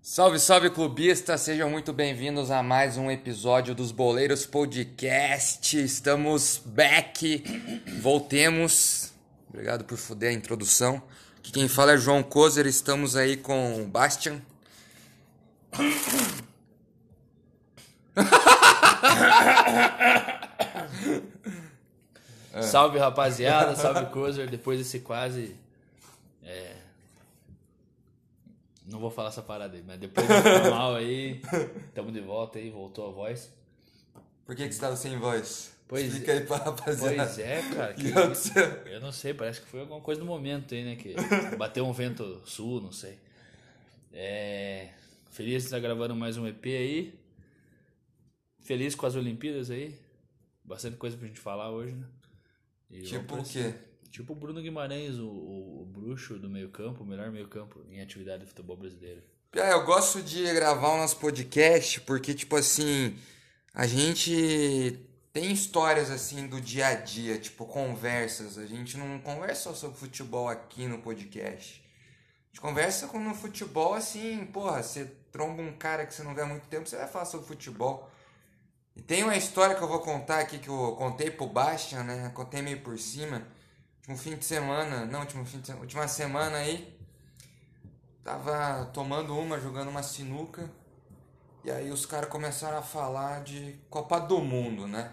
Salve, salve clubistas, sejam muito bem-vindos a mais um episódio dos Boleiros Podcast. Estamos back, voltemos. Obrigado por foder a introdução. Aqui quem fala é João Kozer, estamos aí com o Bastian. Salve rapaziada, salve Kozer. Depois desse quase. É... Não vou falar essa parada aí, mas depois do mal aí, tamo de volta aí, voltou a voz. Por que, que você estava sem voz? Pois Explica aí pra rapaziada. Pois é, cara. que eu não sei, parece que foi alguma coisa no momento aí, né? Que bateu um vento sul, não sei. É... Feliz de estar gravando mais um EP aí. Feliz com as Olimpíadas aí. Bastante coisa pra gente falar hoje, né? E Tipo o quê? Tipo o Bruno Guimarães, o, o, o bruxo do meio campo, o melhor meio campo em atividade de futebol brasileiro. Eu gosto de gravar o nosso podcast porque, tipo assim, a gente tem histórias assim do dia a dia, tipo conversas. A gente não conversa só sobre futebol aqui no podcast. A gente conversa com no futebol assim, porra, você tromba um cara que você não vê há muito tempo, você vai falar sobre futebol. E tem uma história que eu vou contar aqui que eu contei pro Bastian, né? Contei meio por cima. Último fim de semana, não, último fim de semana, última semana aí, Tava tomando uma, jogando uma sinuca. E aí os caras começaram a falar de Copa do Mundo, né?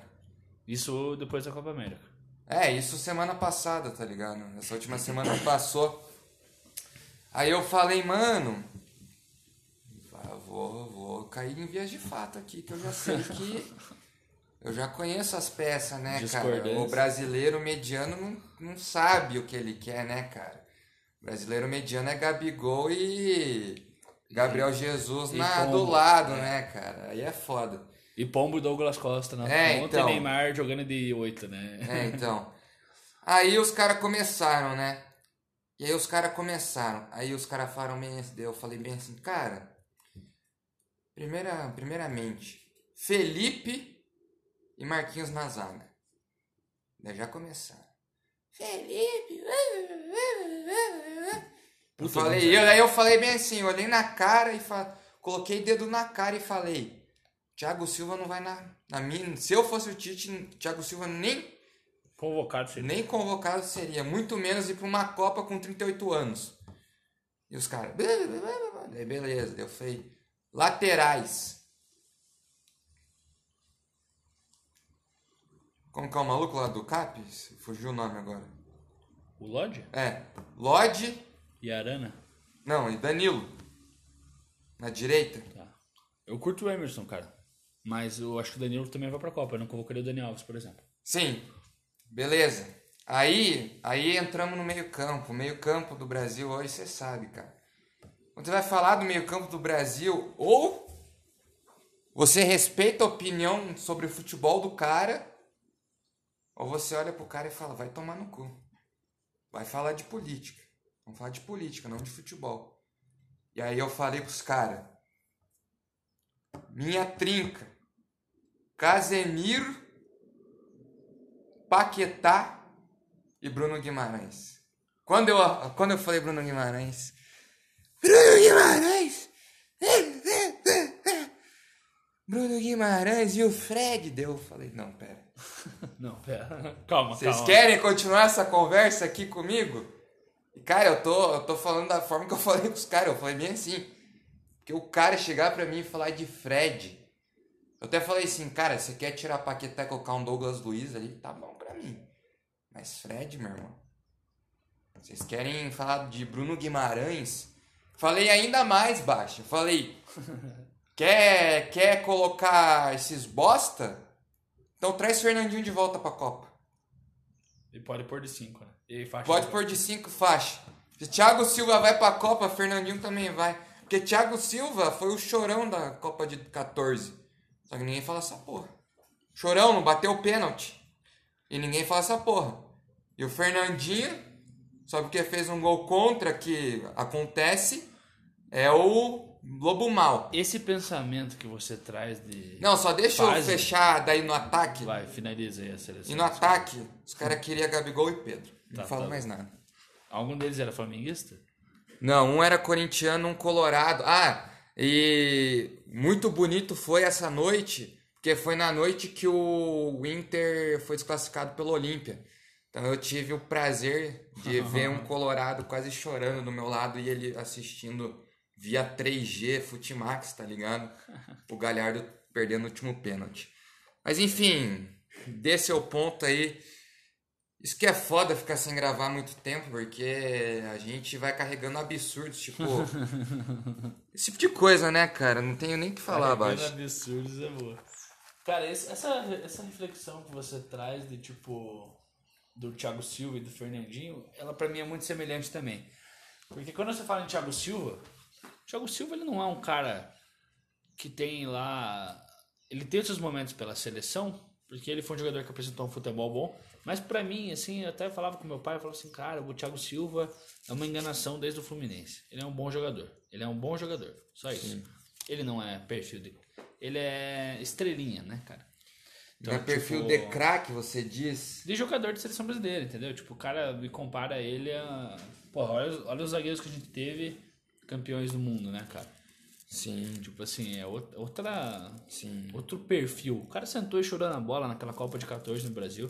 Isso depois da Copa América. É, isso semana passada, tá ligado? Essa última semana passou. Aí eu falei, mano. Vou, vou cair em vias de fato aqui, que eu já sei que. Eu já conheço as peças, né, cara? O brasileiro mediano não, não sabe o que ele quer, né, cara? O brasileiro mediano é Gabigol e. Gabriel Jesus E na, do Pombo. lado, né, cara? Aí é foda. E Pombo e Douglas Costa na É, ponta então. e Neymar jogando de 8, né? É, então. Aí os caras começaram, né? E aí os caras começaram. Aí os caras falaram bem assim, eu falei bem assim, cara. Primeira, primeiramente, Felipe e Marquinhos na zaga. Daí já começaram. Felipe. Eu falei, eu, aí eu falei bem assim, eu olhei na cara e fa... coloquei dedo na cara e falei, Thiago Silva não vai na, na minha. Se eu fosse o Tite, Thiago Silva nem Convocado seria. nem convocado seria, muito menos ir para uma Copa com 38 anos. E os caras, Daí beleza, eu falei, laterais. Como que é o maluco lá do CAP? Fugiu o nome agora. O Lodge É, Lodge, e Arana. não, e Danilo. Na direita. Tá. Eu curto o Emerson, cara. Mas eu acho que o Danilo também vai pra Copa. Eu não convocaria o Dani Alves, por exemplo. Sim, beleza. Aí, aí entramos no meio-campo. O meio-campo do Brasil hoje você sabe, cara. Quando você vai falar do meio-campo do Brasil, ou você respeita a opinião sobre o futebol do cara, ou você olha pro cara e fala, vai tomar no cu. Vai falar de política. Vamos falar de política, não de futebol. E aí eu falei pros caras, minha trinca, Casemiro, Paquetá e Bruno Guimarães. Quando eu, quando eu falei Bruno Guimarães, Bruno Guimarães, Bruno Guimarães e o Fred, deu, eu falei, não, pera. Não, pera. Calma, Vocês calma. querem continuar essa conversa aqui comigo? E, cara, eu tô, eu tô falando da forma que eu falei com os caras. Eu falei bem assim. Porque o cara chegar pra mim e falar de Fred. Eu até falei assim, cara, você quer tirar a Paquetá e colocar um Douglas Luiz ali? Tá bom pra mim. Mas Fred, meu irmão. Vocês querem falar de Bruno Guimarães? Falei ainda mais baixo. Falei, quer, quer colocar esses bosta? Então traz Fernandinho de volta pra Copa. E pode pôr de 5, né? E faixa Pode pôr de 5 faixa. Se Thiago Silva vai pra Copa, Fernandinho também vai. Porque Thiago Silva foi o chorão da Copa de 14. Só que ninguém fala essa porra. Chorão, não bateu o pênalti. E ninguém fala essa porra. E o Fernandinho, só porque fez um gol contra que acontece, é o lobo mal. Esse pensamento que você traz de. Não, só deixa eu Fase. fechar daí no ataque. Vai, finaliza aí a seleção. E no ataque, os caras queriam Gabigol e Pedro. Não Tá, falo tá. mais nada. Algum deles era flamenguista? Não, um era corintiano, um colorado. Ah, e muito bonito foi essa noite, porque foi na noite que o Inter foi desclassificado pelo Olímpia. Então eu tive o prazer de ver um colorado quase chorando do meu lado e ele assistindo via 3G Futimax, tá ligado? O Galhardo perdendo o último pênalti. Mas enfim, desse é o ponto aí. Isso que é foda ficar sem gravar muito tempo, porque a gente vai carregando absurdos, tipo. esse tipo de coisa, né, cara? Não tenho nem o que falar Carregando abaixo. absurdos é boa. Cara, esse- essa, essa reflexão que você traz de tipo do Thiago Silva e do Fernandinho, ela pra mim é muito semelhante também. Porque quando você fala em Thiago Silva, o Thiago Silva ele não é um cara que tem lá. Ele tem seus momentos pela seleção, porque ele foi um jogador que apresentou um futebol bom. Mas pra mim, assim, eu até falava com meu pai, eu falava assim, cara, o Thiago Silva é uma enganação desde o Fluminense. Ele é um bom jogador. Ele é um bom jogador. Só isso. Ele não é perfil de. Ele é estrelinha, né, cara? Não é perfil tipo, de craque, você diz? de jogador de seleção brasileira, entendeu? Tipo, o cara me compara ele a. Porra, olha, os- olha os zagueiros que a gente teve campeões do mundo, né, cara? Sim, Tipo assim, é out- outra. sim. Outro perfil. O cara sentou e chorou na bola naquela Copa de 14 no Brasil.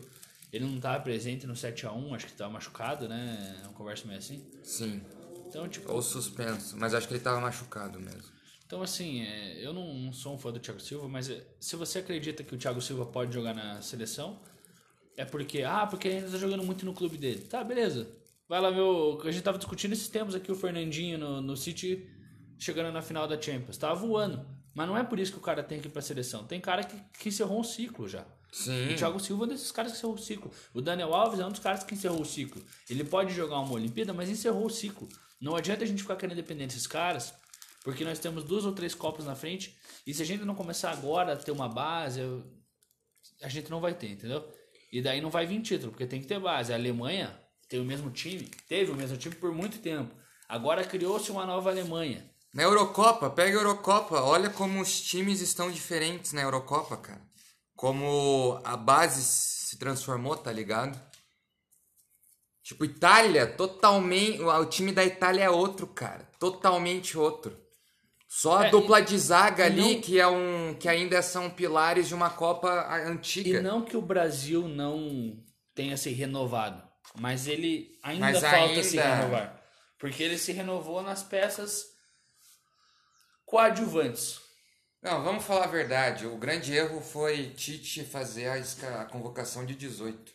Ele não tava presente no 7x1, acho que tava machucado, né? É uma conversa meio assim. Sim. Então, tipo. Ou suspenso, mas acho que ele tava machucado mesmo. Então, assim, é, eu não, sou um fã do Thiago Silva, mas é, se você acredita que o Thiago Silva pode jogar na seleção, é porque, ah, porque ele ainda tá jogando muito no clube dele. Tá, beleza. Vai lá ver o. A gente tava discutindo esses tempos aqui, o Fernandinho no, no City chegando na final da Champions. Tava voando. Mas não é por isso que o cara tem que ir pra seleção. Tem cara que, que encerrou um ciclo já. Sim. O Thiago Silva é um desses caras que encerrou o ciclo. O Daniel Alves é um dos caras que encerrou o ciclo. Ele pode jogar uma Olimpíada, mas encerrou o ciclo. Não adianta a gente ficar querendo depender desses caras, porque nós temos duas ou três Copas na frente, e se a gente não começar agora a ter uma base, a gente não vai ter, entendeu? E daí não vai vir título, porque tem que ter base. A Alemanha tem o mesmo time, teve o mesmo time por muito tempo. Agora criou-se uma nova Alemanha. Na Eurocopa, pega a Eurocopa, olha como os times estão diferentes na Eurocopa, cara. Como a base se transformou, tá ligado? Tipo, Itália, totalmente. O time da Itália é outro, cara. Totalmente outro. Só a É, dupla de zaga ali, não- que é um. que ainda são pilares de uma Copa antiga. E não que o Brasil não tenha se renovado, mas ele ainda Mas falta se ainda- renovar. Porque ele se renovou nas peças coadjuvantes. Não, vamos falar a verdade. O grande erro foi Tite fazer a convocação de 18.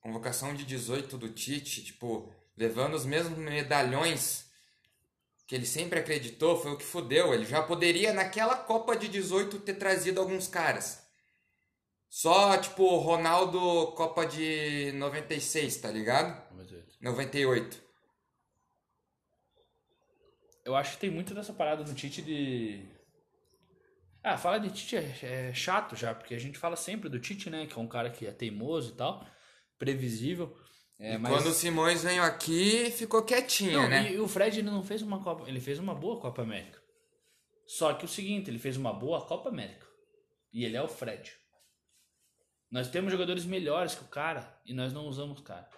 Convocação de 18 do Tite, tipo, levando os mesmos medalhões que ele sempre acreditou, foi o que fudeu. Ele já poderia, naquela Copa de 18, ter trazido alguns caras. Só, tipo, Ronaldo, Copa de 96, tá ligado? 98. Eu acho que tem muito dessa parada do Tite de. Ah, falar de Tite é, é chato já, porque a gente fala sempre do Tite, né? Que é um cara que é teimoso e tal, previsível. É, E mas... quando o Simões veio aqui, ficou quietinho, Não, né? e, e o Fred ele não fez uma Copa, ele fez uma boa Copa América. Só que o seguinte, ele fez uma boa Copa América. E ele é o Fred. Nós temos jogadores melhores que o cara e nós não usamos o cara.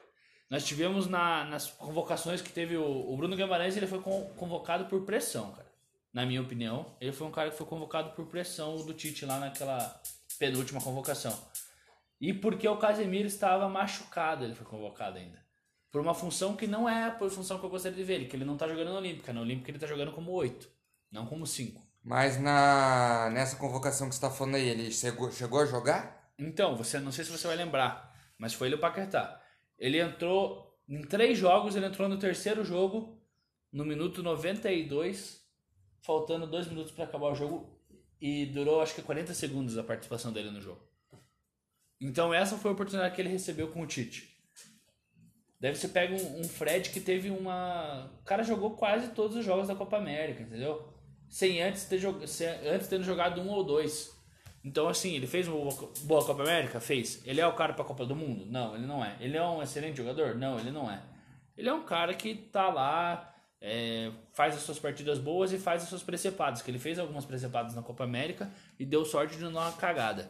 Nós tivemos na- nas convocações que teve o, o Bruno Guimarães, ele foi con- convocado por pressão, cara. Na minha opinião, ele foi um cara que foi convocado por pressão do Tite lá naquela penúltima convocação. E porque o Casemiro estava machucado, ele foi convocado ainda. Por uma função que não é a função que eu gostaria de ver ele, que ele não tá jogando na Olímpica. Na Olímpica ele tá jogando como 8, não como 5. Mas na nessa convocação que você tá falando aí, ele chegou, chegou a jogar? Então, você não sei se você vai lembrar, mas foi ele o Paquetá. Ele entrou em três jogos, ele entrou no terceiro jogo, no minuto 92, faltando dois minutos para acabar o jogo, e durou acho que 40 segundos a participação dele no jogo. Então essa foi a oportunidade que ele recebeu com o Tite. Deve ser pega um, um Fred que teve uma. O cara jogou quase todos os jogos da Copa América, entendeu? Sem antes ter, jog... sem antes tendo jogado um ou dois. Então, assim, ele fez uma boa Copa América? Fez. Ele é o cara pra Copa do Mundo? Não, ele não é. Ele é um excelente jogador? Não, ele não é. Ele é um cara que tá lá é, faz as suas partidas boas e faz as suas precepadas. Que ele fez algumas precepadas na Copa América e deu sorte de não dar uma cagada.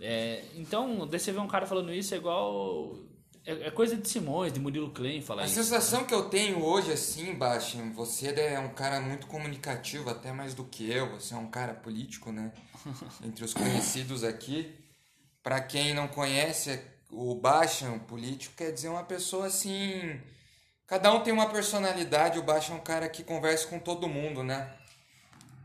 É, então, você vê um cara falando isso é igual. É, é coisa de Simões, de Murilo Klein falar A isso. sensação que eu tenho hoje, assim, Baixinho, você é um cara muito comunicativo, até mais do que eu. Você é um cara político, né? Entre os conhecidos aqui. Pra quem não conhece, o Baixinho político quer dizer uma pessoa assim. Cada um tem uma personalidade. O Baixinho é um cara que conversa com todo mundo, né?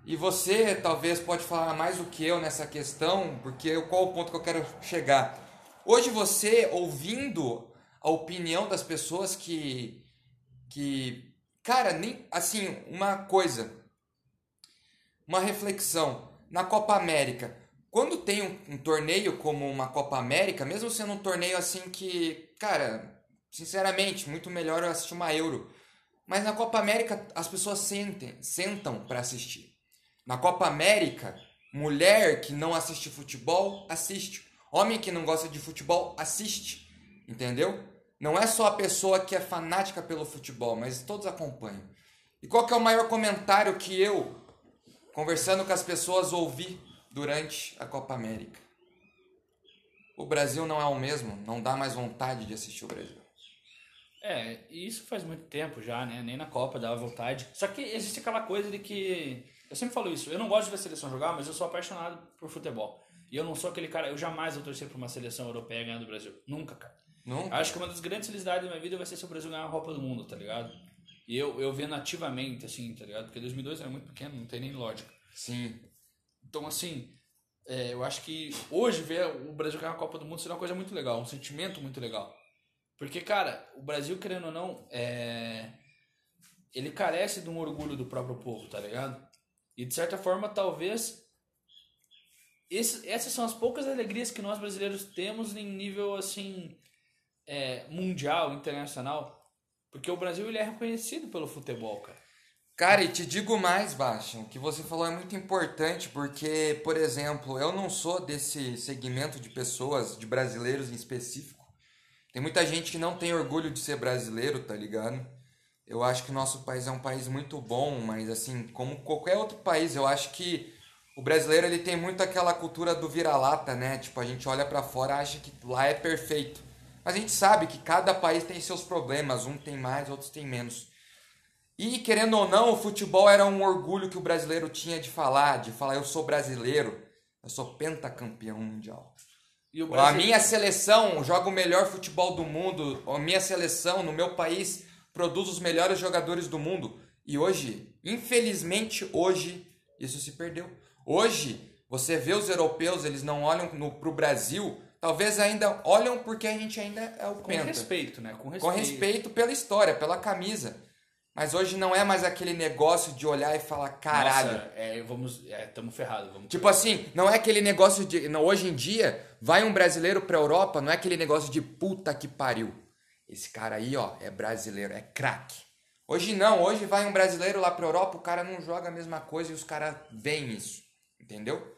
E você talvez pode falar mais do que eu nessa questão, porque qual o ponto que eu quero chegar? Hoje você ouvindo a opinião das pessoas que que cara, nem assim, uma coisa, uma reflexão na Copa América. Quando tem um, um torneio como uma Copa América, mesmo sendo um torneio assim que, cara, sinceramente, muito melhor eu assistir uma Euro. Mas na Copa América as pessoas sentem, sentam para assistir. Na Copa América, mulher que não assiste futebol, assiste. Homem que não gosta de futebol, assiste. Entendeu? Não é só a pessoa que é fanática pelo futebol, mas todos acompanham. E qual é o maior comentário que eu, conversando com as pessoas, ouvi durante a Copa América? O Brasil não é o mesmo, não dá mais vontade de assistir o Brasil. É, isso faz muito tempo já, né? Nem na Copa dava vontade. Só que existe aquela coisa de que. Eu sempre falo isso, eu não gosto de ver a seleção jogar, mas eu sou apaixonado por futebol. E eu não sou aquele cara, eu jamais vou torcer por uma seleção europeia ganhar do Brasil. Nunca, cara. Não? Acho que uma das grandes felicidades da minha vida vai ser se o Brasil ganhar a Copa do Mundo, tá ligado? E eu, eu vendo ativamente, assim, tá ligado? Porque 2002 era muito pequeno, não tem nem lógica. Sim. Então, assim, é, eu acho que hoje ver o Brasil ganhar a Copa do Mundo seria uma coisa muito legal, um sentimento muito legal. Porque, cara, o Brasil, querendo ou não, é... ele carece de um orgulho do próprio povo, tá ligado? E, de certa forma, talvez esse, essas são as poucas alegrias que nós brasileiros temos em nível, assim, é, mundial, internacional. Porque o Brasil ele é reconhecido pelo futebol, cara. Cara, e te digo mais, Bastian, o que você falou é muito importante, porque, por exemplo, eu não sou desse segmento de pessoas, de brasileiros em específico. Tem muita gente que não tem orgulho de ser brasileiro, tá ligado? Eu acho que o nosso país é um país muito bom, mas assim, como qualquer outro país, eu acho que o brasileiro ele tem muito aquela cultura do vira-lata, né? Tipo, a gente olha para fora e acha que lá é perfeito. Mas a gente sabe que cada país tem seus problemas, um tem mais, outros tem menos. E querendo ou não, o futebol era um orgulho que o brasileiro tinha de falar, de falar eu sou brasileiro, eu sou pentacampeão mundial. O A Brasil... minha seleção joga o melhor futebol do mundo, a minha seleção no meu país produz os melhores jogadores do mundo. E hoje, infelizmente, hoje isso se perdeu. Hoje, você vê os europeus, eles não olham no, pro Brasil, talvez ainda olham porque a gente ainda é o Com penta. respeito, né? Com Com respeito. respeito pela história, pela camisa. Mas hoje não é mais aquele negócio de olhar e falar, caralho. Nossa, é, vamos... É, tamo ferrado. Vamos... Tipo assim, não é aquele negócio de. Não, hoje em dia, vai um brasileiro pra Europa, não é aquele negócio de puta que pariu. Esse cara aí, ó, é brasileiro, é craque. Hoje não, hoje vai um brasileiro lá pra Europa, o cara não joga a mesma coisa e os caras veem isso. Entendeu?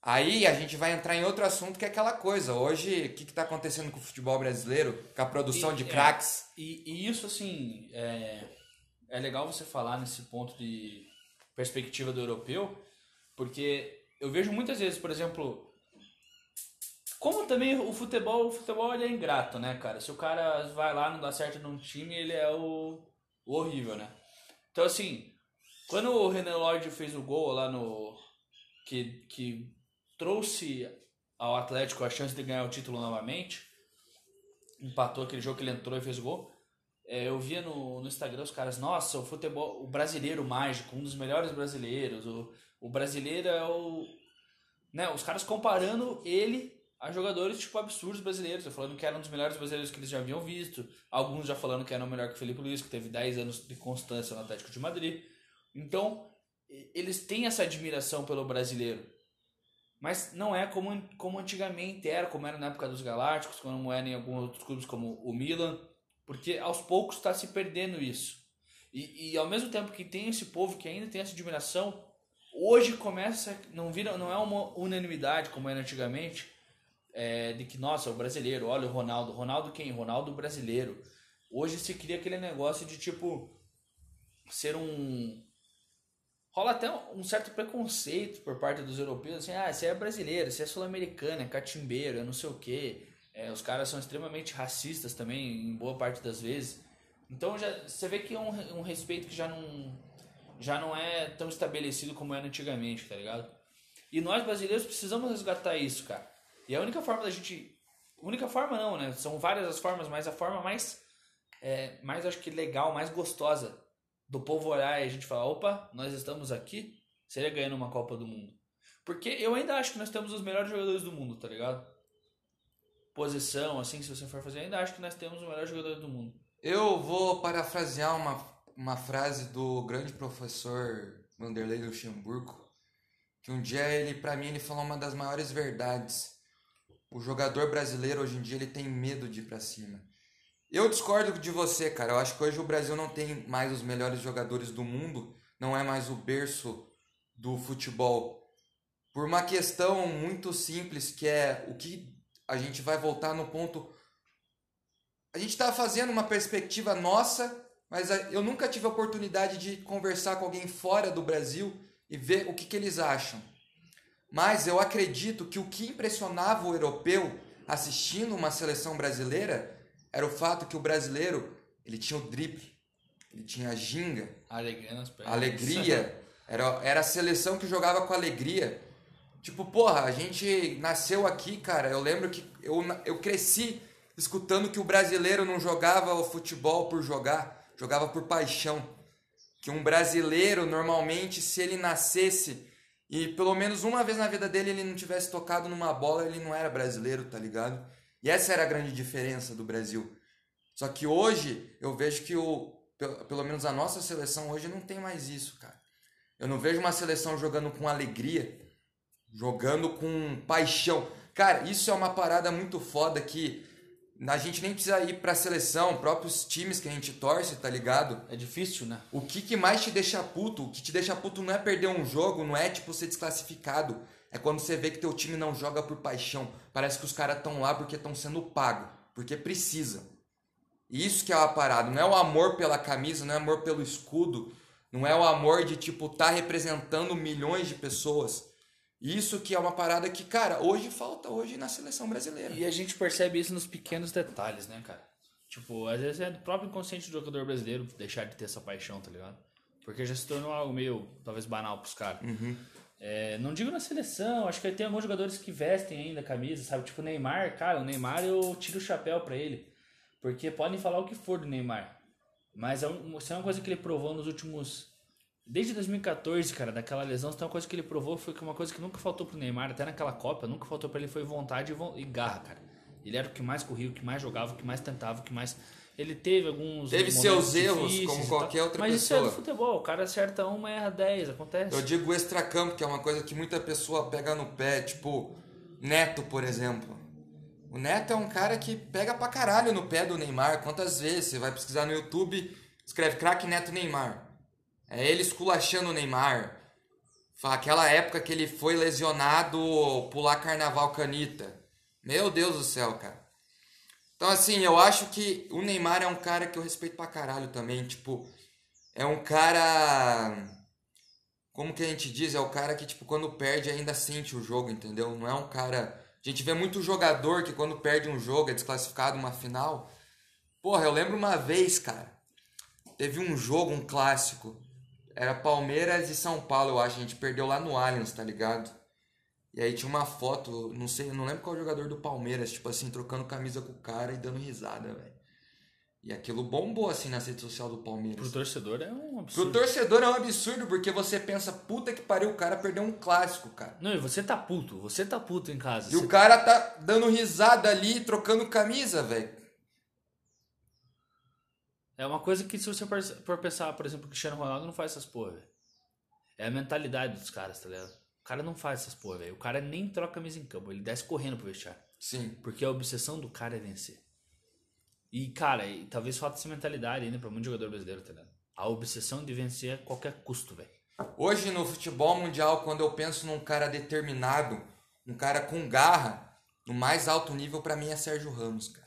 Aí a gente vai entrar em outro assunto que é aquela coisa. Hoje, o que, que tá acontecendo com o futebol brasileiro? Com a produção E- de é, craques? E, e isso, assim, é, é legal você falar nesse ponto de perspectiva do europeu, porque eu vejo muitas vezes, por exemplo, como também o futebol, o futebol ele é ingrato, né, cara? Se o cara vai lá, não dá certo num time, ele é o, o horrível, né? Então, assim, quando o Renan Lodge fez o gol lá no... que, que trouxe ao Atlético a chance de ganhar o título novamente, empatou aquele jogo que ele entrou e fez o gol. É, eu via no, no Instagram os caras, nossa, o futebol, o brasileiro mágico, um dos melhores brasileiros, o, o brasileiro é o. Né, os caras comparando ele a jogadores tipo absurdos brasileiros, eu falando que era um dos melhores brasileiros que eles já haviam visto, alguns já falando que era o melhor que o Felipe Luiz, que teve 10 anos de constância no Atlético de Madrid. Então, eles têm essa admiração pelo brasileiro. Mas não é como, como antigamente era, como era na época dos Galácticos, como era em alguns outros clubes como o Milan, porque aos poucos está se perdendo isso. E, e ao mesmo tempo que tem esse povo que ainda tem essa admiração, hoje começa, não vira, não é uma unanimidade como era antigamente, é, de que, nossa, o brasileiro, olha o Ronaldo. Ronaldo quem? Ronaldo brasileiro. Hoje se cria aquele negócio de tipo, ser um. Rola até um certo preconceito por parte dos europeus, assim, ah, você é brasileiro, você é sul-americano, é catimbeiro, é não sei o quê. É, os caras são extremamente racistas também, em boa parte das vezes. Então já, você vê que é um, um respeito que já não, já não é tão estabelecido como era antigamente, tá ligado? E nós brasileiros precisamos resgatar isso, cara. E a única forma da gente. Única forma não, né? São várias as formas, mas a forma mais. É, mais acho que legal, mais gostosa do povo olhar e a gente falar: opa, nós estamos aqui, seria ganhando uma Copa do Mundo. Porque eu ainda acho que nós temos os melhores jogadores do mundo, tá ligado? Posição, assim, se você for fazer, ainda acho que nós temos os melhores jogadores do mundo. Eu vou parafrasear uma, uma frase do grande professor Vanderlei Luxemburgo, que um dia ele, para mim, ele falou uma das maiores verdades. O jogador brasileiro hoje em dia ele tem medo de ir para cima. Eu discordo de você, cara. Eu acho que hoje o Brasil não tem mais os melhores jogadores do mundo, não é mais o berço do futebol. Por uma questão muito simples, que é o que a gente vai voltar no ponto. A gente está fazendo uma perspectiva nossa, mas eu nunca tive a oportunidade de conversar com alguém fora do Brasil e ver o que, que eles acham. Mas eu acredito que o que impressionava o europeu assistindo uma seleção brasileira era o fato que o brasileiro ele tinha o drible, ele tinha a ginga, Alegria nas pernas. alegria. Era, era a seleção que jogava com alegria. Tipo, porra, a gente nasceu aqui, cara. Eu lembro que eu, eu cresci escutando que o brasileiro não jogava o futebol por jogar, jogava por paixão. Que um brasileiro, normalmente, se ele nascesse e pelo menos uma vez na vida dele ele não tivesse tocado numa bola, ele não era brasileiro, tá ligado? E essa era a grande diferença do Brasil. Só que hoje eu vejo que o pelo, menos a nossa seleção hoje não tem mais isso, cara. Eu não vejo uma seleção jogando com alegria, jogando com paixão. Cara, isso é uma parada muito foda que a gente nem precisa ir pra seleção, próprios times que a gente torce, tá ligado? É difícil, né? O que, que mais te deixa puto? O que te deixa puto não é perder um jogo, não é tipo ser desclassificado. É quando você vê que teu time não joga por paixão. Parece que os caras estão lá porque estão sendo pagos, porque precisa. E isso que é uma parada, não é o amor pela camisa, não é o amor pelo escudo, não é o amor de tipo tá representando milhões de pessoas. Isso que é uma parada que, cara, hoje falta hoje na seleção brasileira. E a gente percebe isso nos pequenos detalhes, né, cara? Tipo, às vezes é do próprio inconsciente do jogador brasileiro deixar de ter essa paixão, tá ligado? Porque já se tornou algo meio, talvez, banal pros caras. É, não digo na seleção, acho que tem alguns jogadores que vestem ainda a camisa, sabe? Tipo o Neymar, cara, o Neymar eu tiro o chapéu pra ele. Porque podem falar o que for do Neymar. Mas é um- isso é uma coisa que ele provou nos últimos. Desde 2014, cara, daquela lesão, é uma coisa que ele provou foi que uma coisa que nunca faltou pro Neymar, até naquela Copa, nunca faltou pra ele foi vontade e, garra, cara. Ele era o que mais corria, o que mais jogava, o que mais tentava, o que mais. Ele teve alguns. Teve seus erros, como qualquer tal, outra Mas isso é do pessoa. futebol, o cara acerta uma erra 10, acontece. Eu digo extracampo, que é uma coisa que muita pessoa pega no pé, tipo Neto, por exemplo. O Neto é um cara que pega pra caralho no pé do Neymar. Quantas vezes você vai pesquisar no YouTube, escreve craque Neto Neymar. É ele esculachando o Neymar. Aquela época que ele foi lesionado pular carnaval canita. Meu Deus do céu, cara. Então, assim, eu acho que o Neymar é um cara que eu respeito pra caralho também. Tipo, é um cara. Como que a gente diz? É o cara que, tipo, quando perde ainda sente o jogo, entendeu? Não é um cara. A gente vê muito jogador que quando perde um jogo é desclassificado numa final. Porra, eu lembro uma vez, cara. Teve um jogo, um clássico. Era Palmeiras e São Paulo, eu acho. A gente perdeu lá no Allianz, tá ligado? E aí tinha uma foto, não sei, não lembro qual jogador do Palmeiras, tipo assim, trocando camisa com o cara e dando risada, velho. E aquilo bombou assim na rede social do Palmeiras. Pro torcedor é um Pro absurdo. torcedor é um absurdo, porque você pensa, puta que pariu, o cara perdeu um clássico, cara. Não, e você tá puto, você tá puto em casa. E o cara tá dando risada ali, trocando camisa, velho. É uma coisa que se você for pensar, por exemplo, o Cristiano Ronaldo não faz essas porra, velho. É a mentalidade dos caras, tá ligado? O cara não faz essas porra, velho. O cara nem troca camisa em campo, ele desce correndo pro vestiário. Sim. Porque a obsessão do cara é vencer. E, cara, e talvez falta essa mentalidade ainda pra muito jogador brasileiro, tá ligado? A obsessão de vencer a qualquer custo, velho. Hoje no futebol mundial, quando eu penso num cara determinado, um cara com garra, no mais alto nível pra mim é Sérgio Ramos, cara.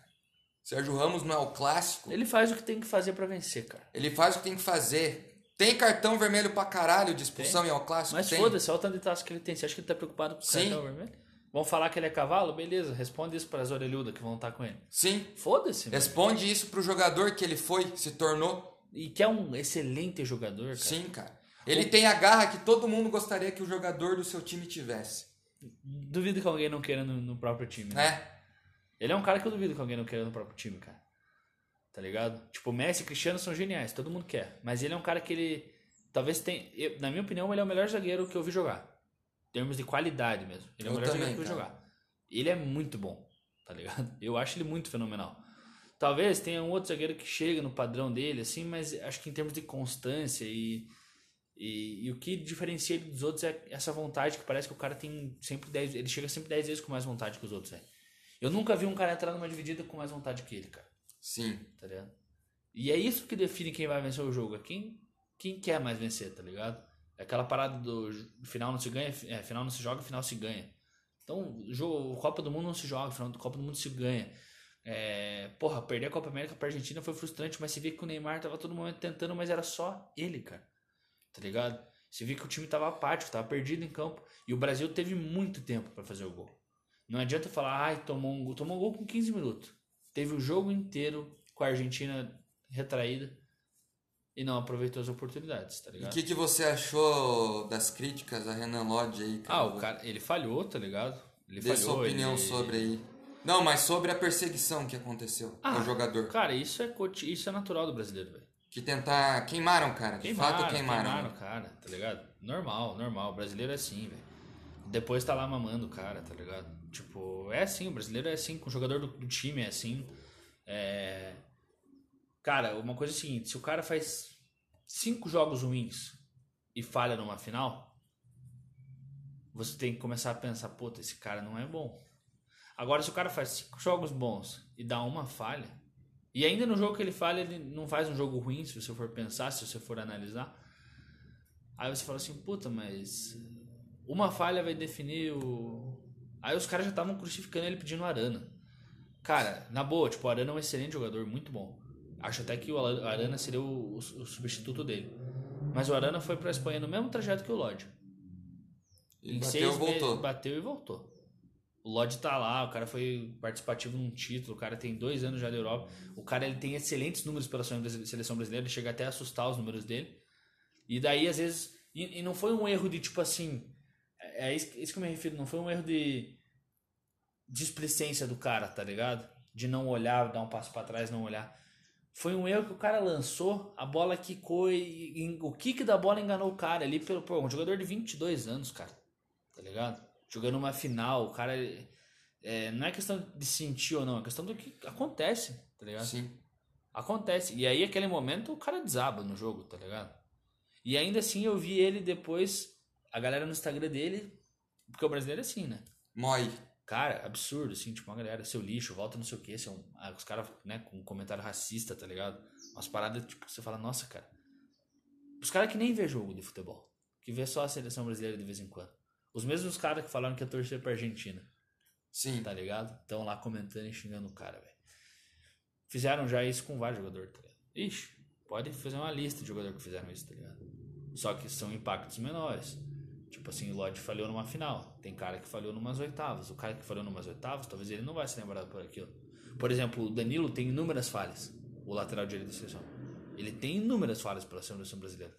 Sérgio Ramos não é o clássico, Ele faz o que tem que fazer pra vencer, cara. ele faz o que tem que fazer. Tem cartão vermelho pra caralho de expulsão Tem. em El Clássico? Mas foda-se, olha o tanto de taça que ele tem. Você acha que ele tá preocupado com o cartão vermelho? Vão falar que ele é cavalo? Beleza, responde isso pras orelhudas que vão estar com ele. Sim. Foda-se. Responde isso pro jogador que ele foi, se tornou. E que é um excelente jogador, cara. Sim, cara. Ele tem a garra que todo mundo gostaria que o jogador do seu time tivesse. Duvido que alguém não queira no, no próprio time. né? Né? Ele é um cara que eu duvido que alguém não queira no próprio time, cara. Tá ligado? Tipo, Messi e Cristiano são geniais, todo mundo quer. Mas ele é um cara que ele. Talvez tenha. eu- Na minha opinião, ele é o melhor zagueiro que eu vi jogar. Em termos de qualidade mesmo. Ele é o melhor também, zagueiro que eu vi jogar. Ele é muito bom, tá ligado? Eu acho ele muito fenomenal. Talvez tenha um outro zagueiro que chega no padrão dele, assim, mas acho que em termos de constância e. E, e o que diferencia ele dos outros é essa vontade que parece que o cara tem sempre 10. Ele chega sempre 10 vezes com mais vontade que os outros, velho. Eu nunca vi um cara entrar numa dividida com mais vontade que ele, cara. Sim. Tá ligado? E é isso que define quem vai vencer o jogo. É quem, quem quer mais vencer, tá ligado? É aquela parada do final não se ganha, é, final não se joga, final se ganha. Então, o jogo, Copa do Mundo não se joga, final da Copa do Mundo se ganha. É, porra, perder a Copa América pra Argentina foi frustrante, mas você vê que o Neymar tava todo momento tentando, mas era só ele, cara. Tá ligado? Você vê que o time tava apático, tava perdido em campo. E o Brasil teve muito tempo pra fazer o gol. Não adianta falar, ai, tomou um gol. Tomou um gol com 15 minutos. Teve o jogo inteiro com a Argentina retraída e não aproveitou as oportunidades, tá E o ligado? que, que você achou das críticas a Renan Lodge aí, cara? Ah, o cara, ele falhou, tá ligado? Ele Dê falhou. sua opinião ele- sobre aí. Não, mas sobre a perseguição que aconteceu Ah, ao jogador. Cara, isso é, isso é natural do brasileiro, velho. Que tentar. Queimaram, cara. De Queimaram, fato, queimaram. queimaram o cara, tá ligado? Normal, normal. O brasileiro é assim, velho. Depois tá lá mamando o cara, tá ligado? Tipo, é assim, o brasileiro é assim, com o jogador do, do time é assim. É... Cara, uma coisa é a seguinte, se o cara faz cinco jogos ruins e falha numa final, você tem que começar a pensar, puta, esse cara não é bom. Agora, se o cara faz cinco jogos bons e dá uma falha, e ainda no jogo que ele falha, ele não faz um jogo ruim, se você for pensar, se você for analisar. Aí você fala assim, puta, mas uma falha vai definir o. Aí os caras já estavam crucificando ele pedindo Arana. Cara, na boa, tipo, o Arana é um excelente jogador, muito bom. Acho até que o Arana seria o, o- o substituto dele. Mas o Arana foi pra Espanha no mesmo trajeto que o Lodge. E Em bateu seis e voltou. meses, bateu e voltou. O Lodge tá lá, o cara foi participativo num título, o cara tem dois anos já da Europa. O cara ele tem excelentes números pela seleção seleção brasileira, ele chega até a assustar os números dele. E daí, às vezes. E, e não foi um erro de tipo assim. É, é isso, isso que eu me refiro, não foi um erro de displicência do cara, tá ligado? De não olhar, dar um passo pra trás, não olhar. Foi um erro que o cara lançou, a bola quicou e, e o kick da bola enganou o cara ali pelo pô, um jogador de 22 anos, cara. Tá ligado? Jogando uma final, o cara é, não é questão de sentir ou não, é questão do que acontece, tá ligado? Sim. Acontece. E aí, aquele momento, o cara desaba no jogo, tá ligado? E ainda assim, eu vi ele depois, a galera no Instagram dele, porque o brasileiro é assim, né? Moi. Cara, absurdo, assim, tipo, uma galera, seu lixo, volta não sei o que, seu, ah, os caras, né, com um comentário racista, tá ligado? Umas paradas, tipo, você fala, nossa, cara. Os caras que nem vê jogo de futebol, que vê só a seleção brasileira de vez em quando. Os mesmos caras que falaram que ia torcer pra Argentina, Sim. tá ligado? Estão lá comentando e xingando o cara, velho. Fizeram já isso com vários jogadores, tá ligado? Ixi, pode fazer uma lista de jogadores que fizeram isso, tá ligado? Só que são impactos menores. Tipo assim, o Lodge falhou numa final. Tem cara que falhou numas oitavas. O cara que falhou numas oitavas, talvez ele não vai ser lembrado por aquilo. Por exemplo, o Danilo tem inúmeras falhas. O lateral direito da seleção. Ele tem inúmeras falhas pela seleção brasileira.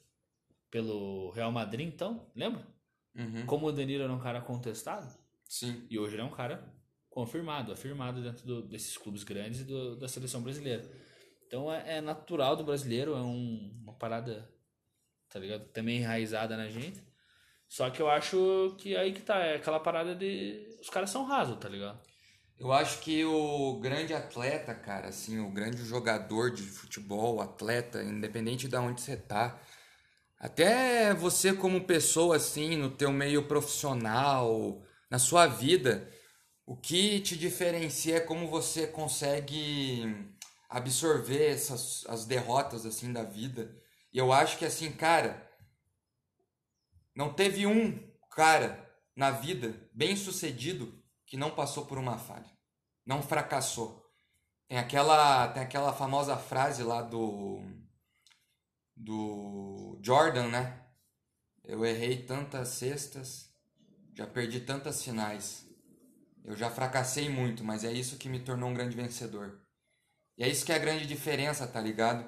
Pelo Real Madrid, então, lembra? Uhum. Como o Danilo era um cara contestado, Sim. e hoje ele é um cara confirmado, afirmado dentro do- desses clubes grandes e do- da seleção brasileira. Então é, é natural do brasileiro, é um- uma parada, tá ligado? Também enraizada na gente. Só que eu acho que aí que tá, é aquela parada de. Os caras são rasos, tá ligado? Eu acho que o grande atleta, cara, assim, o grande jogador de futebol, atleta, independente de onde você tá, até você como pessoa, assim, no teu meio profissional, na sua vida, o que te diferencia é como você consegue absorver essas as derrotas, assim, da vida. E eu acho que, assim, cara, não teve um cara na vida bem sucedido que não passou por uma falha. Não fracassou. Tem aquela, tem aquela famosa frase lá do do Jordan, né? Eu errei tantas cestas, já perdi tantas finais. Eu já fracassei muito, mas é isso que me tornou um grande vencedor. E é isso que é a grande diferença, tá ligado?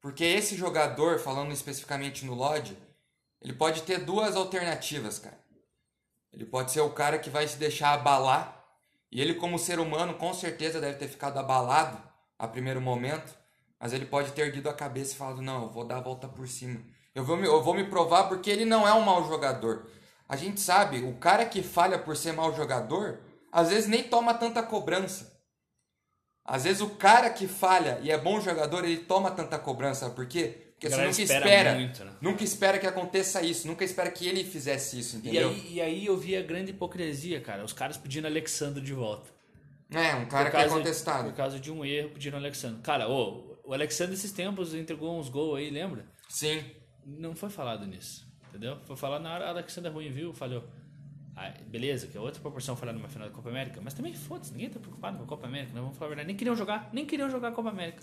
Porque esse jogador, falando especificamente no Lodge, ele pode ter duas alternativas, cara. Ele pode ser o cara que vai se deixar abalar, e ele, como ser humano, com certeza deve ter ficado abalado a primeiro momento, mas ele pode ter erguido a cabeça e falado: Não, eu vou dar a volta por cima. Eu vou, me, eu vou me provar porque ele não é um mau jogador. A gente sabe, o cara que falha por ser mau jogador, às vezes nem toma tanta cobrança. Às vezes o cara que falha e é bom jogador, ele toma tanta cobrança. Por quê? Porque você nunca espera, espera muito, né? nunca espera que aconteça isso, nunca espera que ele fizesse isso, entendeu? E aí, e aí eu vi a grande hipocrisia, cara. Os caras pedindo Alexandre de volta. É, um cara que é contestado. Por causa de um erro, pedindo Alexandre. Cara, ô, o Alexandre esses tempos entregou uns gols aí, lembra? Sim. Não foi falado nisso, entendeu? Foi falado na hora, Alexandre Ruim viu, falhou. Ah, beleza, que é outra proporção falar numa final da Copa América, mas também foda-se, ninguém tá preocupado com a Copa América, não vamos falar a verdade. Nem queriam jogar, nem queriam jogar a Copa América.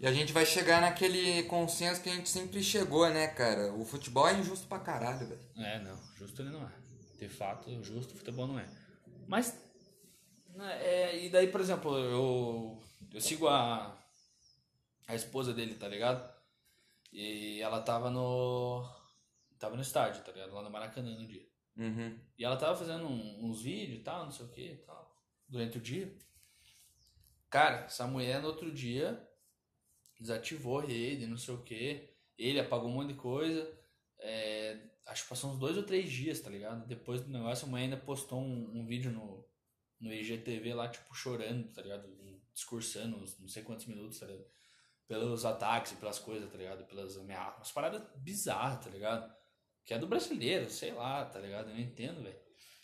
E a gente vai chegar naquele consenso que a gente sempre chegou, né, cara? O futebol é injusto pra caralho, velho. É, não, justo ele não é. De fato, justo o futebol não é. Mas, né, é, e daí, por exemplo, eu, eu sigo a, a esposa dele, tá ligado? E ela tava no. Tava no estádio, tá ligado? Lá no Maracanã no dia. Uhum. E ela tava fazendo um, uns vídeos e tal, não sei o que tal, durante o dia. Cara, essa mulher no outro dia desativou a rede, não sei o que. Ele apagou um monte de coisa. É, acho que passou uns dois ou três dias, tá ligado? Depois do negócio, a mãe ainda postou um, um vídeo no, no IGTV lá, tipo, chorando, tá ligado? Discursando não sei quantos minutos, tá ligado? Pelos ataques pelas coisas, tá ligado? Pelas ameaças. Umas paradas bizarras, tá ligado? Que é do brasileiro, sei lá, tá ligado? Eu não entendo, velho.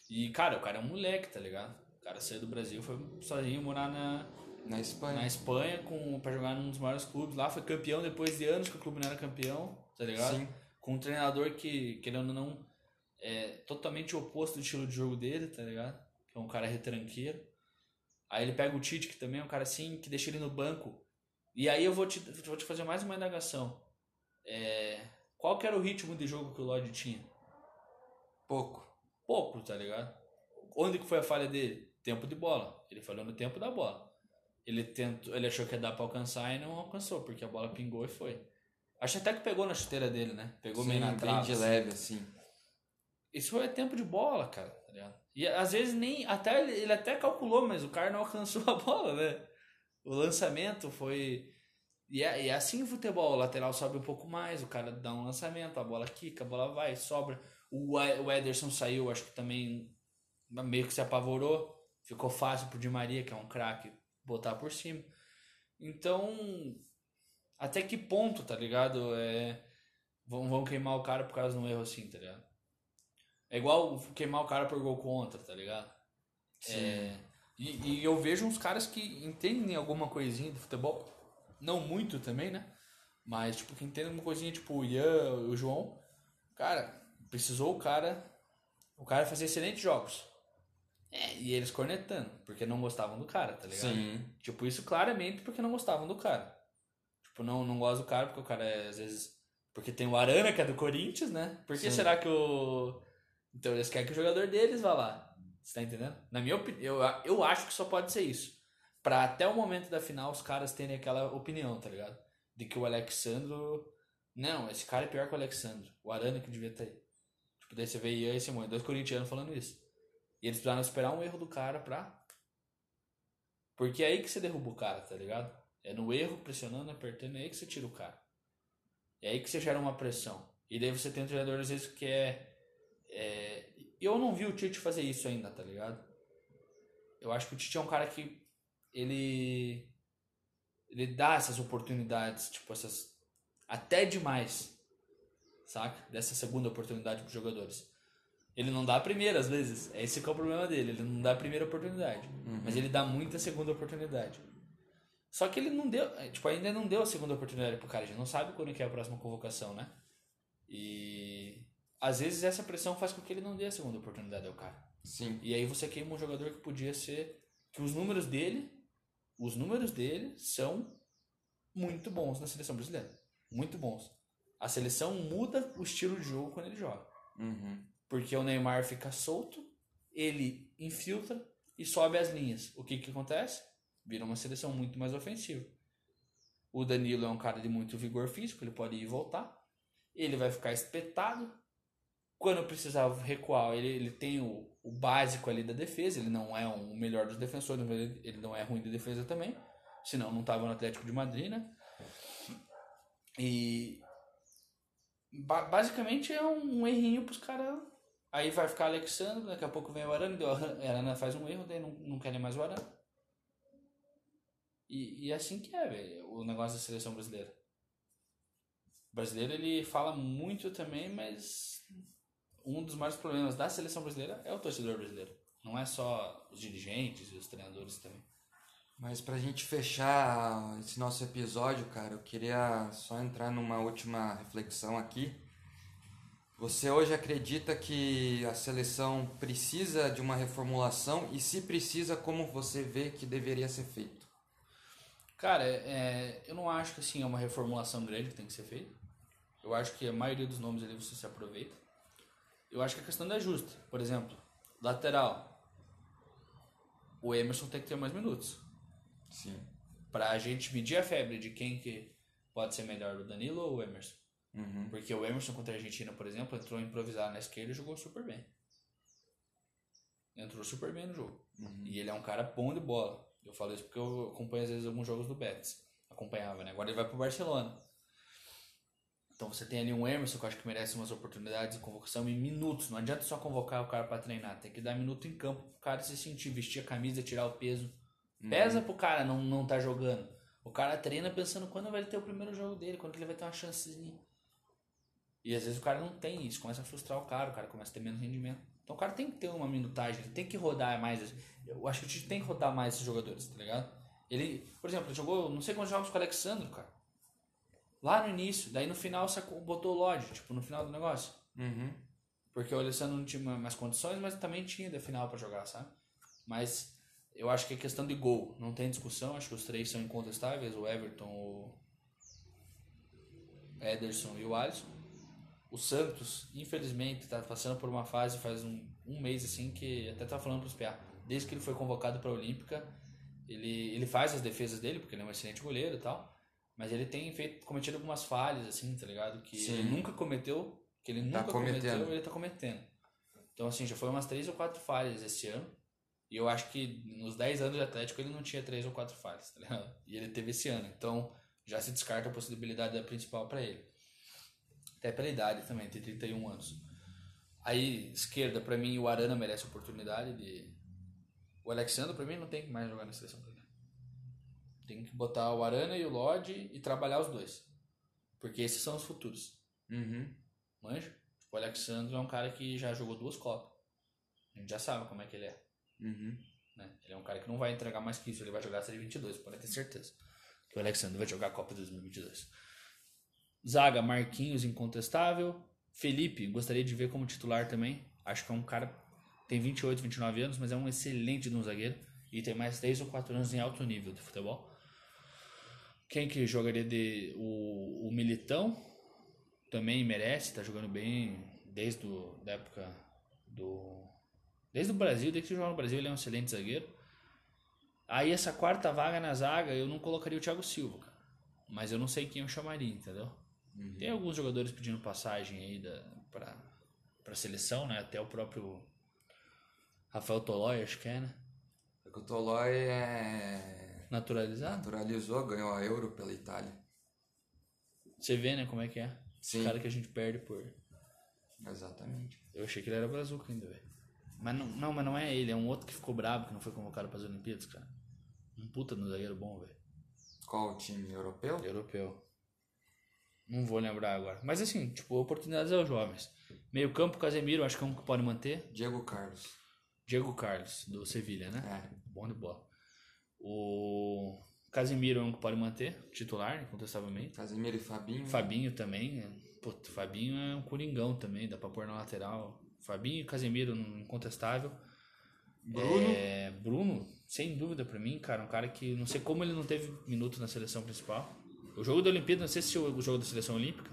E, cara, o cara é um moleque, tá ligado? O cara saiu do Brasil, foi sozinho morar na, na Espanha. Na Espanha, com, pra jogar num dos maiores clubes lá. Foi campeão depois de anos que o clube não era campeão, tá ligado? Sim. Com um treinador que, querendo ou não, é totalmente oposto do estilo de jogo dele, tá ligado? Que é um cara retranqueiro. Aí ele pega o Tite, que também é um cara assim, que deixa ele no banco. E aí eu vou te, vou te fazer mais uma indagação. É, qual que era o ritmo de jogo que o Lodge tinha? Pouco. Pouco, tá ligado? Onde que foi a falha dele? Tempo de bola. Ele falhou no tempo da bola. Ele tentou, ele achou que ia dar para alcançar e não alcançou, porque a bola pingou e foi. Acho até que pegou na chuteira dele, né? Pegou Sim, meio na trave. de assim. leve, assim. Isso foi tempo de bola, cara, tá ligado? E às vezes nem. Até ele, ele até calculou, mas o cara não alcançou a bola, né? O lançamento foi. E é, e é assim o futebol, o lateral sobe um pouco mais, o cara dá um lançamento, a bola quica, a bola vai, sobra. O, o Ederson saiu, acho que também meio que se apavorou. Ficou fácil pro Di Maria, que é um craque, botar por cima. Então, até que ponto, tá ligado? É, vão, vão queimar o cara por causa de um erro assim, tá ligado? É igual queimar o cara por gol contra, tá ligado? É, e, e, eu vejo uns caras que entendem alguma coisinha de futebol, não muito também, né? Mas, tipo, que entendem alguma coisinha, tipo o Ian, o João. Cara, precisou o cara. O cara fazer excelentes jogos. É, e eles cornetando, porque não gostavam do cara, tá ligado? Sim. Tipo, isso claramente porque não gostavam do cara. Tipo, não, não gosta do cara porque o cara é, às vezes. Porque tem o Arana, que é do Corinthians, né? Por que Sim. será que o. Então eles querem que o jogador deles vá lá. Você tá entendendo? Na minha opinião, eu, eu acho que só pode ser isso. Pra até o momento da final os caras terem aquela opinião, tá ligado? De que o Alexandro. Não, esse cara é pior que o Alexandro. O Arana que devia ter. Tipo, daí você vê Ian e Simone, dois corintianos falando isso. E eles precisaram esperar um erro do cara pra. Porque é aí que você derruba o cara, tá ligado? É no erro, pressionando, apertando, é aí que você tira o cara. É aí que você gera uma pressão. E daí você tem um treinador, às vezes, que é. é... Eu não vi o Tite fazer isso ainda, tá ligado? Eu acho que o Tite é um cara que. Ele. Ele dá essas oportunidades, tipo, essas. Até demais. Saca? Dessa segunda oportunidade pros jogadores. Ele não dá a primeira, às vezes. É esse que é o problema dele. Ele não dá a primeira oportunidade. Uhum. Mas ele dá muita segunda oportunidade. Só que ele não deu. É, tipo, ainda não deu a segunda oportunidade pro cara. A gente não sabe quando que é a próxima convocação, né? E. Às vezes essa pressão faz com que ele não dê a segunda oportunidade ao cara. Sim. E aí você queima um jogador que podia ser. Que os números dele. Os números dele são muito bons na seleção brasileira. Muito bons. A seleção muda o estilo de jogo quando ele joga. Uhum. Porque o Neymar fica solto, ele infiltra e sobe as linhas. O que que acontece? Vira uma seleção muito mais ofensiva. O Danilo é um cara de muito vigor físico, ele pode ir e voltar. Ele vai ficar espetado. Quando precisar recuar, ele, ele tem o, o básico ali da defesa. Ele não é um- o melhor dos defensores, mas ele, ele não é ruim de defesa também. Senão não estava no Atlético de Madrid, né? E ba- basicamente é um errinho pros caras. Aí vai ficar Alexandre, daqui a pouco vem o Arana, o Arana faz um erro, daí não, não querem mais o Arana. E, e é assim que é, velho, o negócio da seleção brasileira. O brasileiro ele fala muito também, mas um dos maiores problemas da seleção brasileira é o torcedor brasileiro. Não é só os dirigentes e os treinadores também. Mas pra gente fechar esse nosso episódio, cara, eu queria só entrar numa última reflexão aqui. Você hoje acredita que a seleção precisa de uma reformulação e se precisa, como você vê que deveria ser feito? Cara, é, eu não acho que assim é uma reformulação grande que tem que ser feita. Eu acho que a maioria dos nomes ali você se aproveita. Eu acho que a questão é justa. Por exemplo, lateral. O Emerson tem que ter mais minutos. Sim. Pra gente medir a febre de quem que pode ser melhor, o Danilo ou o Emerson. Uhum. Porque o Emerson contra a Argentina, por exemplo, entrou improvisado na esquerda e jogou super bem. Entrou super bem no jogo. E ele é um cara bom de bola. Eu falo isso porque eu acompanho às vezes alguns jogos do Betis. Acompanhava, né? Agora ele vai pro Barcelona. Então você tem ali um Emerson que eu acho que merece umas oportunidades de convocação em minutos. Não adianta só convocar o cara para treinar. Tem que dar minuto em campo pro cara se sentir, vestir a camisa, tirar o peso. Pesa pro cara não, não tá jogando. O cara treina pensando quando vai ter o primeiro jogo dele, quando ele vai ter uma chancezinha. E às vezes o cara não tem isso, começa a frustrar o cara, o cara começa a ter menos rendimento. Então o cara tem que ter uma minutagem, ele tem que rodar mais. Eu acho que o Tite tem que rodar mais esses jogadores, tá ligado? Ele, por exemplo, ele jogou não sei quantos jogos com o Alexandre, cara. Lá no início, daí no final sacou, botou o Lodge, tipo, no final do negócio. Uhum. Porque o Alessandro não tinha mais condições, mas também tinha da final pra jogar, sabe? Mas eu acho que é questão de gol, não tem discussão, acho que os três são incontestáveis, o Everton, o Ederson e o Alisson. O Santos, infelizmente, tá passando por uma fase faz um, um mês assim que até tava falando pros PA. Desde que ele foi convocado pra Olímpica, ele, ele faz as defesas dele, porque ele é um excelente goleiro e tal. Mas ele tem feito, cometido algumas falhas, assim, tá ligado? Que Sim. ele nunca cometeu, que ele Tá nunca cometendo. cometeu, ele tá cometendo. Então, assim, já foi umas três ou quatro falhas esse ano. E eu acho que nos 10 anos de Atlético ele não tinha três ou quatro falhas, tá ligado? E ele teve esse ano. Então, já se descarta a possibilidade da principal pra ele. Até pela idade também, tem 31 anos. Aí, esquerda, pra mim, o Arana merece oportunidade de. O Alexandre, pra mim, não tem que mais jogar na seleção brasileira. Tem que botar o Arana e o Lodge e trabalhar os dois. Porque esses são os futuros. Uhum. Manja? Tipo, o Alexandre é um cara que já jogou duas Copas. A gente já sabe como é que ele é. Uhum. Né? Ele é um cara que não vai entregar mais que isso, ele vai jogar a Série 22, pode ter certeza. Que o Alexandre vai jogar a Copa 2022. Zaga, Marquinhos, incontestável. Felipe, gostaria de ver como titular também. Acho que é um cara. Tem 28, 29 anos, mas é um excelente um zagueiro. E tem mais 3 ou 4 anos em alto nível de futebol. Quem que jogaria de. O, o Militão também merece, tá jogando bem desde a da época do. Desde o Brasil, desde que joga no Brasil, ele é um excelente zagueiro. Aí essa quarta vaga na zaga, eu não colocaria o Thiago Silva, cara. Mas eu não sei quem eu chamaria, entendeu? Tem alguns jogadores pedindo passagem aí da, pra, pra seleção, né? Até o próprio Rafael Tolói, acho que é, né? É que o Tolói é... Naturalizado. naturalizou, ganhou a Euro pela Itália. Você vê, né, como é que é. Sim. Os caras que a gente perde por... Exatamente. Eu achei que ele era brazuca ainda, velho. Mas não, não, mas não é ele, é um outro que ficou bravo, que não foi convocado para as Olimpíadas, cara. Um puta no zagueiro bom, velho. Qual o time europeu? Europeu. Não vou lembrar agora. Mas assim, tipo, oportunidades aos jovens. Meio campo, Casemiro, acho que é um que pode manter. Diego Carlos. Diego Carlos, do Sevilha, né? É. Bom de bola. O Casemiro é um que pode manter, titular, incontestavelmente. Casemiro e Fabinho. Fabinho também. é- Puta, Fabinho é um coringão também, dá pra pôr na lateral. Fabinho e Casemiro, incontestável. Bruno. É, Bruno, sem dúvida pra mim, cara, um cara que não sei como ele não teve minuto na seleção principal. O jogo da Olimpíada, não sei se o jogo da seleção olímpica,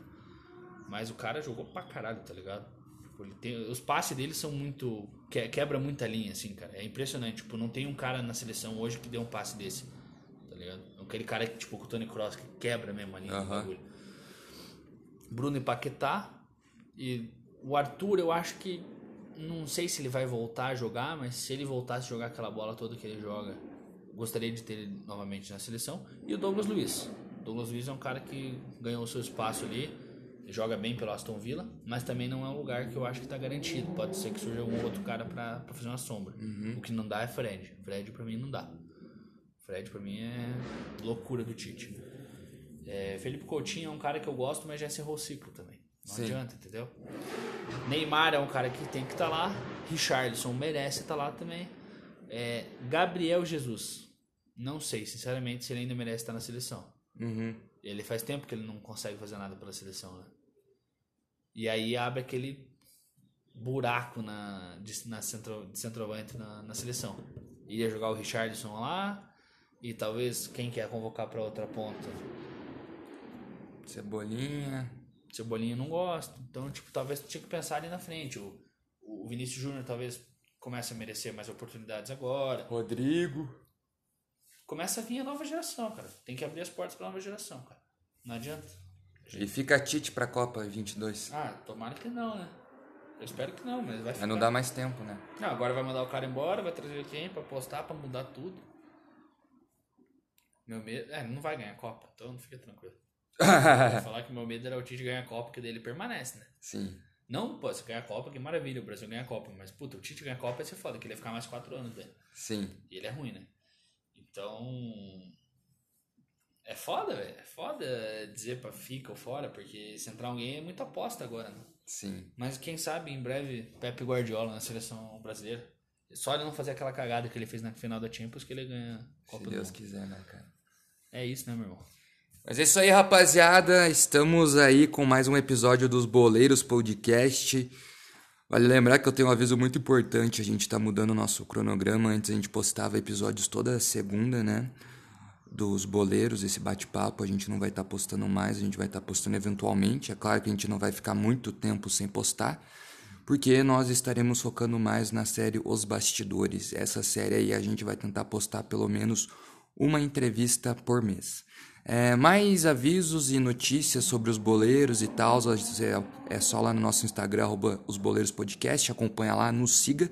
Mas o cara jogou pra caralho, tá ligado? Tipo, tem, os passes dele são muito. Que, quebra muita linha, assim, cara. É impressionante. Tipo, não tem um cara na seleção hoje que dê um passe desse. Tá ligado? Aquele cara que, tipo, o Tony Cross, que quebra mesmo a linha do bagulho. Bruno e Paquetá. E o Arthur, eu acho que. Não sei se ele vai voltar a jogar, mas se ele voltasse a jogar aquela bola toda que ele joga, gostaria de ter ele novamente na seleção. E o Douglas Luiz. Douglas Luiz é um cara que ganhou o seu espaço ali, joga bem pelo Aston Villa, mas também não é um lugar que eu acho que está garantido. Pode ser que surja algum outro cara para fazer uma sombra. O que não dá é Fred. Fred para mim não dá. Fred para mim é loucura do Tite. É, Felipe Coutinho é um cara que eu gosto, mas já encerrou o ciclo também. Não Sim. adianta, entendeu? Neymar é um cara que tem que estar lá. Richarlison merece estar lá também. É, Gabriel Jesus. Não sei, sinceramente, se ele ainda merece estar na seleção. Uhum. Ele faz tempo que ele não consegue fazer nada pela seleção, né? E aí abre aquele buraco na, de, na centro, de centroavante na, na seleção. Iria jogar o Richardson lá e talvez quem quer convocar para outra ponta. Cebolinha. Cebolinha não gosta. Então, tipo, talvez tinha que pensar ali na frente. O, o Vinícius Júnior talvez comece a merecer mais oportunidades agora. Rodrigo. Começa a vir a nova geração, cara. Tem que abrir as portas para nova geração, cara. Não adianta. E fica Tite pra Copa 22. Ah, tomara que não, né? Eu espero que não, mas vai ficar. Mas não dá mais tempo, né? Não, agora vai mandar o cara embora, vai trazer quem pra postar, pra mudar tudo. Meu medo. É, não vai ganhar a Copa, então fica tranquilo. Vou falar que meu medo era o Tite ganhar a Copa, porque daí ele permanece, né? Sim. Não, pô, se ganhar a Copa, que maravilha, o Brasil ganha a Copa. Mas, puta, o Tite ganhar a Copa ia ser foda, que ele ia ficar mais quatro anos, velho. Sim. E ele é ruim, né? Então. É foda, velho. É foda dizer pra fica ou fora, porque se entrar alguém é muita aposta agora, né? Sim. Mas quem sabe em breve Pepe Guardiola na seleção brasileira. Só ele não fazer aquela cagada que ele fez na final da Champions que ele ganha a Copa Se Deus quiser, né, cara? É isso, né, meu irmão? Mas é isso aí, rapaziada. Estamos aí com mais um episódio dos Boleiros Podcast. Vale lembrar que eu tenho um aviso muito importante. A gente tá mudando o nosso cronograma. Antes a gente postava episódios toda segunda, né? Dos boleiros, esse bate-papo. A gente não vai estar postando mais, a gente vai estar postando eventualmente. É claro que a gente não vai ficar muito tempo sem postar, porque nós estaremos focando mais na série Os Bastidores. Essa série aí a gente vai tentar postar pelo menos uma entrevista por mês. É, mais avisos e notícias sobre os boleiros e tal, é, é só lá no nosso Instagram, arroba os boleiros podcast, acompanha lá, nos siga.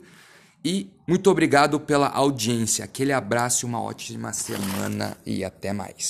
E muito obrigado pela audiência. Aquele abraço, uma ótima semana e até mais.